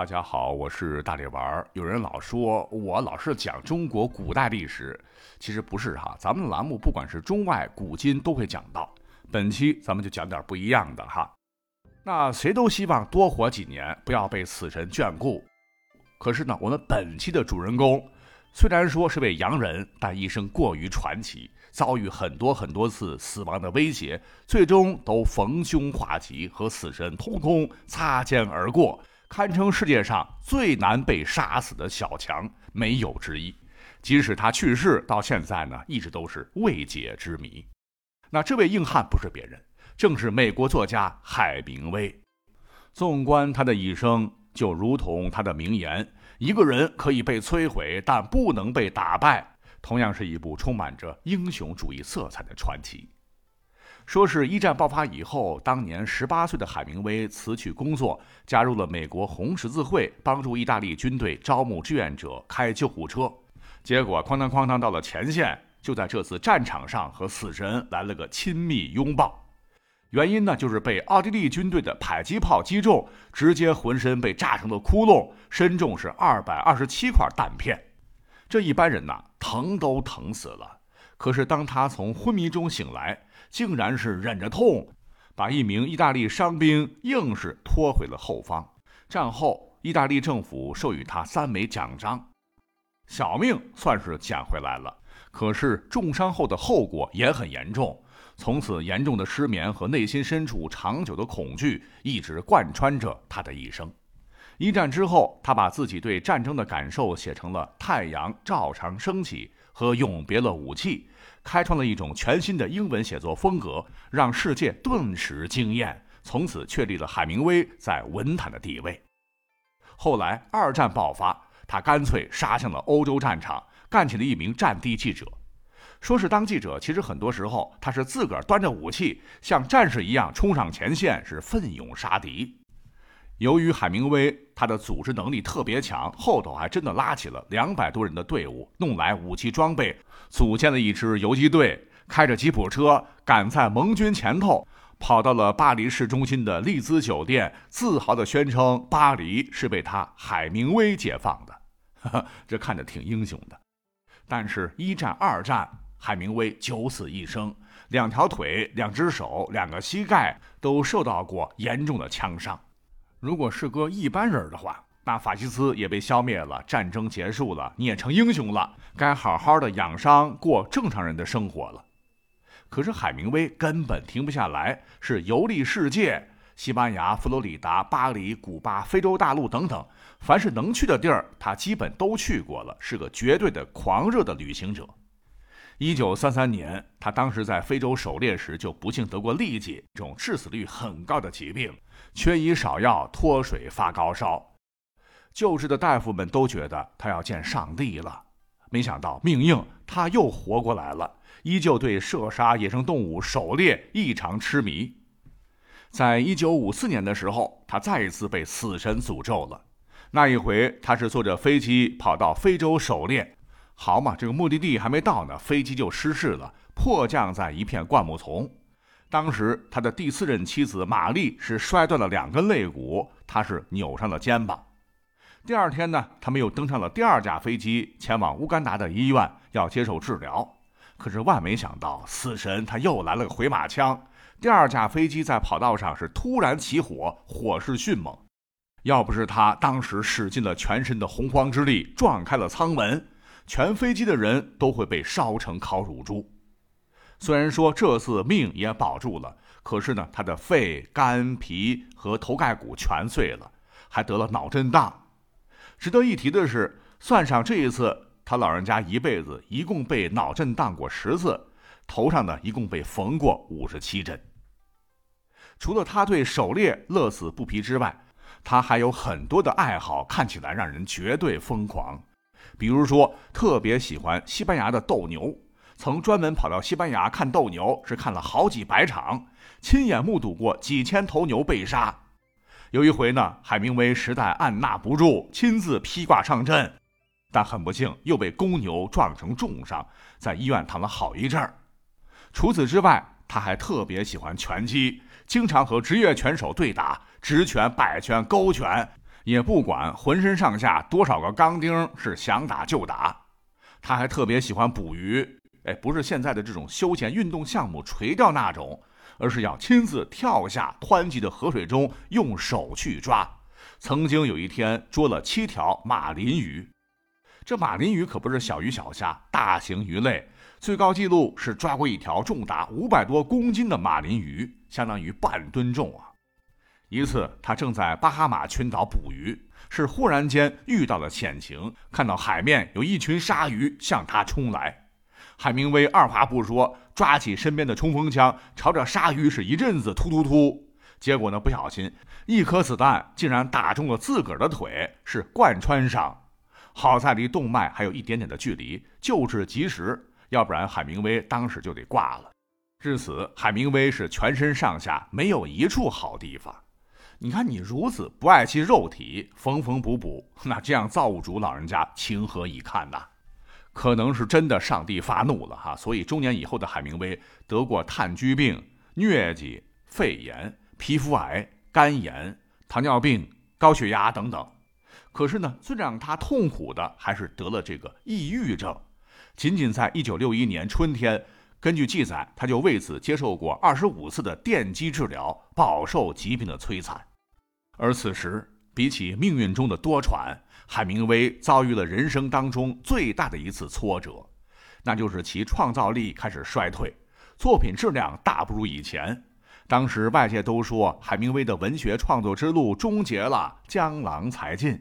大家好，我是大力丸儿。有人老说我老是讲中国古代历史，其实不是哈。咱们栏目不管是中外古今都会讲到。本期咱们就讲点不一样的哈。那谁都希望多活几年，不要被死神眷顾。可是呢，我们本期的主人公虽然说是位洋人，但一生过于传奇，遭遇很多很多次死亡的威胁，最终都逢凶化吉，和死神通通擦肩而过。堪称世界上最难被杀死的小强，没有之一。即使他去世，到现在呢，一直都是未解之谜。那这位硬汉不是别人，正是美国作家海明威。纵观他的一生，就如同他的名言：“一个人可以被摧毁，但不能被打败。”同样是一部充满着英雄主义色彩的传奇。说是一战爆发以后，当年十八岁的海明威辞去工作，加入了美国红十字会，帮助意大利军队招募志愿者、开救护车。结果哐当哐当到了前线，就在这次战场上和死神来了个亲密拥抱。原因呢，就是被奥地利军队的迫击炮击中，直接浑身被炸成了窟窿，身中是二百二十七块弹片。这一般人呐，疼都疼死了。可是当他从昏迷中醒来，竟然是忍着痛，把一名意大利伤兵硬是拖回了后方。战后，意大利政府授予他三枚奖章，小命算是捡回来了。可是重伤后的后果也很严重，从此严重的失眠和内心深处长久的恐惧一直贯穿着他的一生。一战之后，他把自己对战争的感受写成了《太阳照常升起》和《永别了武器》。开创了一种全新的英文写作风格，让世界顿时惊艳，从此确立了海明威在文坛的地位。后来二战爆发，他干脆杀向了欧洲战场，干起了一名战地记者。说是当记者，其实很多时候他是自个儿端着武器，像战士一样冲上前线，是奋勇杀敌。由于海明威他的组织能力特别强，后头还真的拉起了两百多人的队伍，弄来武器装备，组建了一支游击队，开着吉普车赶在盟军前头，跑到了巴黎市中心的丽兹酒店，自豪地宣称巴黎是被他海明威解放的。这看着挺英雄的。但是，一战、二战，海明威九死一生，两条腿、两只手、两个膝盖都受到过严重的枪伤。如果是个一般人的话，那法西斯也被消灭了，战争结束了，你也成英雄了，该好好的养伤，过正常人的生活了。可是海明威根本停不下来，是游历世界，西班牙、佛罗里达、巴黎、古巴、非洲大陆等等，凡是能去的地儿，他基本都去过了，是个绝对的狂热的旅行者。一九三三年，他当时在非洲狩猎时就不幸得过痢疾，这种致死率很高的疾病。缺医少药，脱水发高烧，救治的大夫们都觉得他要见上帝了。没想到命硬，他又活过来了，依旧对射杀野生动物、狩猎异常痴迷。在一九五四年的时候，他再一次被死神诅咒了。那一回，他是坐着飞机跑到非洲狩猎，好嘛，这个目的地还没到呢，飞机就失事了，迫降在一片灌木丛。当时他的第四任妻子玛丽是摔断了两根肋骨，他是扭伤了肩膀。第二天呢，他们又登上了第二架飞机，前往乌干达的医院要接受治疗。可是万没想到，死神他又来了个回马枪。第二架飞机在跑道上是突然起火，火势迅猛。要不是他当时使尽了全身的洪荒之力撞开了舱门，全飞机的人都会被烧成烤乳猪。虽然说这次命也保住了，可是呢，他的肺、肝、脾和头盖骨全碎了，还得了脑震荡。值得一提的是，算上这一次，他老人家一辈子一共被脑震荡过十次，头上呢一共被缝过五十七针。除了他对狩猎乐此不疲之外，他还有很多的爱好，看起来让人绝对疯狂。比如说，特别喜欢西班牙的斗牛。曾专门跑到西班牙看斗牛，是看了好几百场，亲眼目睹过几千头牛被杀。有一回呢，海明威实在按捺不住，亲自披挂上阵，但很不幸又被公牛撞成重伤，在医院躺了好一阵儿。除此之外，他还特别喜欢拳击，经常和职业拳手对打，直拳、摆拳、勾拳，也不管浑身上下多少个钢钉，是想打就打。他还特别喜欢捕鱼，哎，不是现在的这种休闲运动项目垂钓那种，而是要亲自跳下湍急的河水中，用手去抓。曾经有一天捉了七条马林鱼。这马林鱼可不是小鱼小虾，大型鱼类，最高纪录是抓过一条重达五百多公斤的马林鱼，相当于半吨重啊！一次，他正在巴哈马群岛捕鱼，是忽然间遇到了险情，看到海面有一群鲨鱼向他冲来，海明威二话不说，抓起身边的冲锋枪，朝着鲨鱼是一阵子突突突，结果呢，不小心一颗子弹竟然打中了自个儿的腿，是贯穿上。好在离动脉还有一点点的距离，救治及时，要不然海明威当时就得挂了。至此，海明威是全身上下没有一处好地方。你看，你如此不爱惜肉体，缝缝补补，那这样造物主老人家情何以堪呐？可能是真的上帝发怒了哈，所以中年以后的海明威得过炭疽病、疟疾、肺炎、皮肤癌、肝炎、糖尿病、高血压等等。可是呢，最让他痛苦的还是得了这个抑郁症。仅仅在一九六一年春天，根据记载，他就为此接受过二十五次的电击治疗，饱受疾病的摧残。而此时，比起命运中的多舛，海明威遭遇了人生当中最大的一次挫折，那就是其创造力开始衰退，作品质量大不如以前。当时外界都说海明威的文学创作之路终结了，江郎才尽。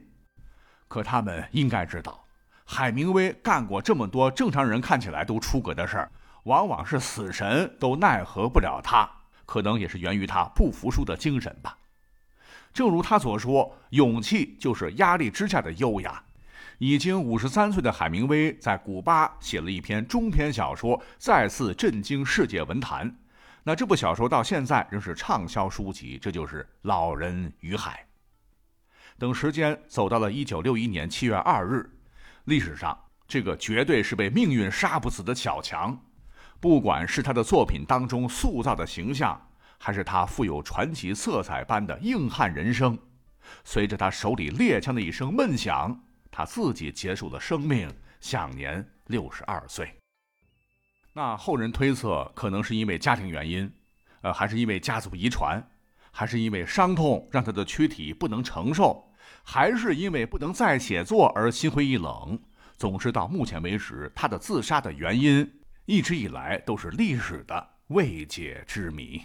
可他们应该知道，海明威干过这么多正常人看起来都出格的事儿，往往是死神都奈何不了他。可能也是源于他不服输的精神吧。正如他所说，勇气就是压力之下的优雅。已经五十三岁的海明威在古巴写了一篇中篇小说，再次震惊世界文坛。那这部小说到现在仍是畅销书籍，这就是《老人与海》。等时间走到了一九六一年七月二日，历史上这个绝对是被命运杀不死的小强，不管是他的作品当中塑造的形象，还是他富有传奇色彩般的硬汉人生，随着他手里猎枪的一声闷响，他自己结束了生命，享年六十二岁。那后人推测，可能是因为家庭原因，呃，还是因为家族遗传，还是因为伤痛让他的躯体不能承受。还是因为不能再写作而心灰意冷。总之，到目前为止，他的自杀的原因一直以来都是历史的未解之谜。